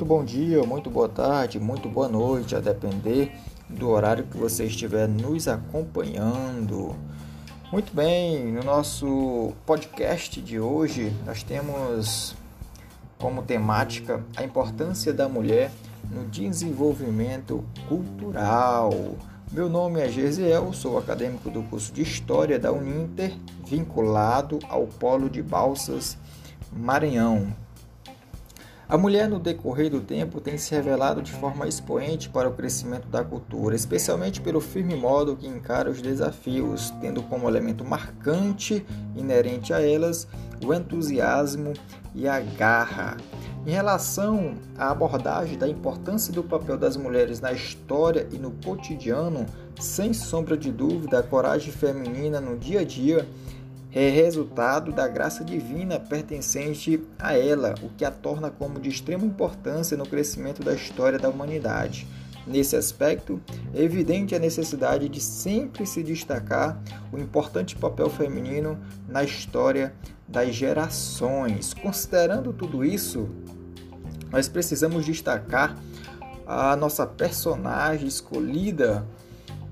muito bom dia, muito boa tarde, muito boa noite, a depender do horário que você estiver nos acompanhando. Muito bem, no nosso podcast de hoje nós temos como temática a importância da mulher no desenvolvimento cultural. Meu nome é Gesiel, sou acadêmico do curso de História da Uninter, vinculado ao Polo de Balsas Maranhão. A mulher, no decorrer do tempo, tem se revelado de forma expoente para o crescimento da cultura, especialmente pelo firme modo que encara os desafios, tendo como elemento marcante inerente a elas o entusiasmo e a garra. Em relação à abordagem da importância do papel das mulheres na história e no cotidiano, sem sombra de dúvida, a coragem feminina no dia a dia é resultado da graça divina pertencente a ela, o que a torna como de extrema importância no crescimento da história da humanidade. Nesse aspecto, é evidente a necessidade de sempre se destacar o importante papel feminino na história das gerações. Considerando tudo isso, nós precisamos destacar a nossa personagem escolhida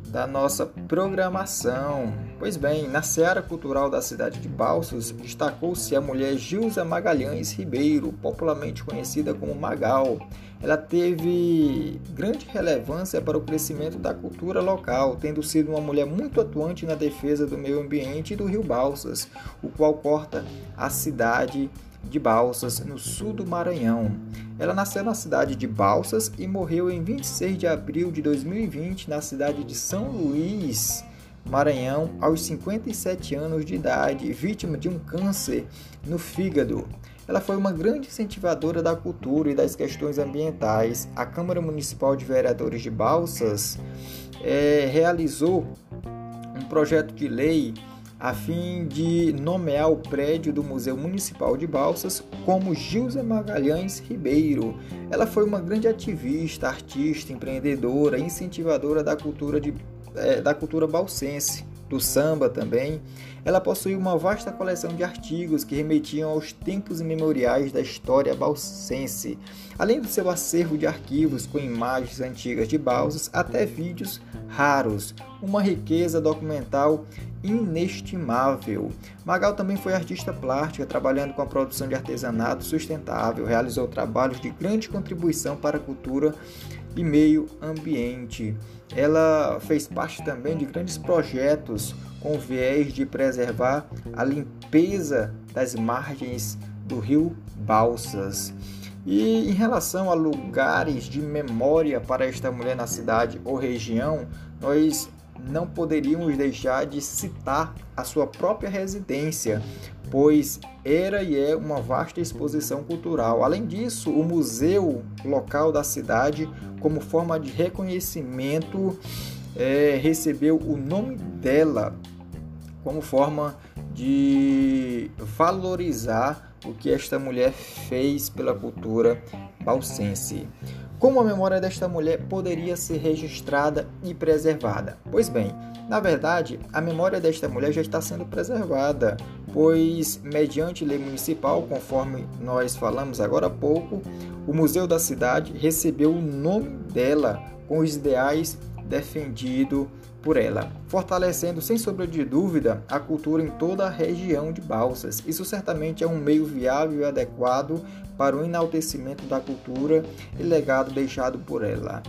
da nossa programação. Pois bem, na seara cultural da cidade de Balsas, destacou-se a mulher Gilza Magalhães Ribeiro, popularmente conhecida como Magal. Ela teve grande relevância para o crescimento da cultura local, tendo sido uma mulher muito atuante na defesa do meio ambiente e do rio Balsas, o qual corta a cidade de Balsas, no sul do Maranhão. Ela nasceu na cidade de Balsas e morreu em 26 de abril de 2020 na cidade de São Luís, Maranhão, aos 57 anos de idade, vítima de um câncer no fígado. Ela foi uma grande incentivadora da cultura e das questões ambientais. A Câmara Municipal de Vereadores de Balsas é, realizou um projeto de lei a fim de nomear o prédio do Museu Municipal de Balsas como Gilza Magalhães Ribeiro. Ela foi uma grande ativista, artista, empreendedora, incentivadora da cultura, de, é, da cultura balsense, do samba também. Ela possui uma vasta coleção de artigos que remetiam aos tempos imemoriais da história balsense, além do seu acervo de arquivos com imagens antigas de Balsas até vídeos raros, uma riqueza documental inestimável. Magal também foi artista plástica, trabalhando com a produção de artesanato sustentável, realizou trabalhos de grande contribuição para a cultura e meio ambiente. Ela fez parte também de grandes projetos com viés de preservar a limpeza das margens do rio Balsas. E em relação a lugares de memória para esta mulher na cidade ou região, nós não poderíamos deixar de citar a sua própria residência, pois era e é uma vasta exposição cultural. Além disso, o museu local da cidade, como forma de reconhecimento, é, recebeu o nome dela como forma de valorizar o que esta mulher fez pela cultura balsense. Como a memória desta mulher poderia ser registrada e preservada? Pois bem, na verdade, a memória desta mulher já está sendo preservada, pois, mediante lei municipal, conforme nós falamos agora há pouco, o Museu da Cidade recebeu o nome dela com os ideais defendidos por ela, fortalecendo sem sombra de dúvida a cultura em toda a região de Balsas. Isso certamente é um meio viável e adequado para o enaltecimento da cultura e legado deixado por ela.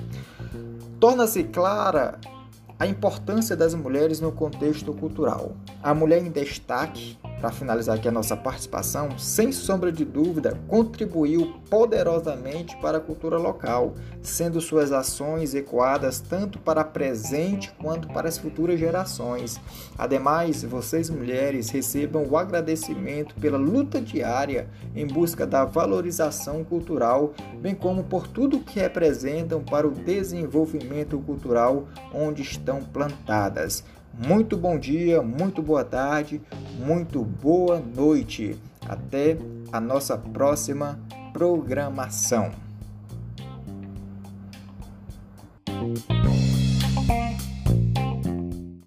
Torna-se clara a importância das mulheres no contexto cultural. A mulher em destaque para finalizar aqui a nossa participação, sem sombra de dúvida, contribuiu poderosamente para a cultura local, sendo suas ações ecoadas tanto para a presente quanto para as futuras gerações. Ademais, vocês mulheres recebam o agradecimento pela luta diária em busca da valorização cultural, bem como por tudo que representam para o desenvolvimento cultural onde estão plantadas. Muito bom dia, muito boa tarde, muito boa noite. Até a nossa próxima programação.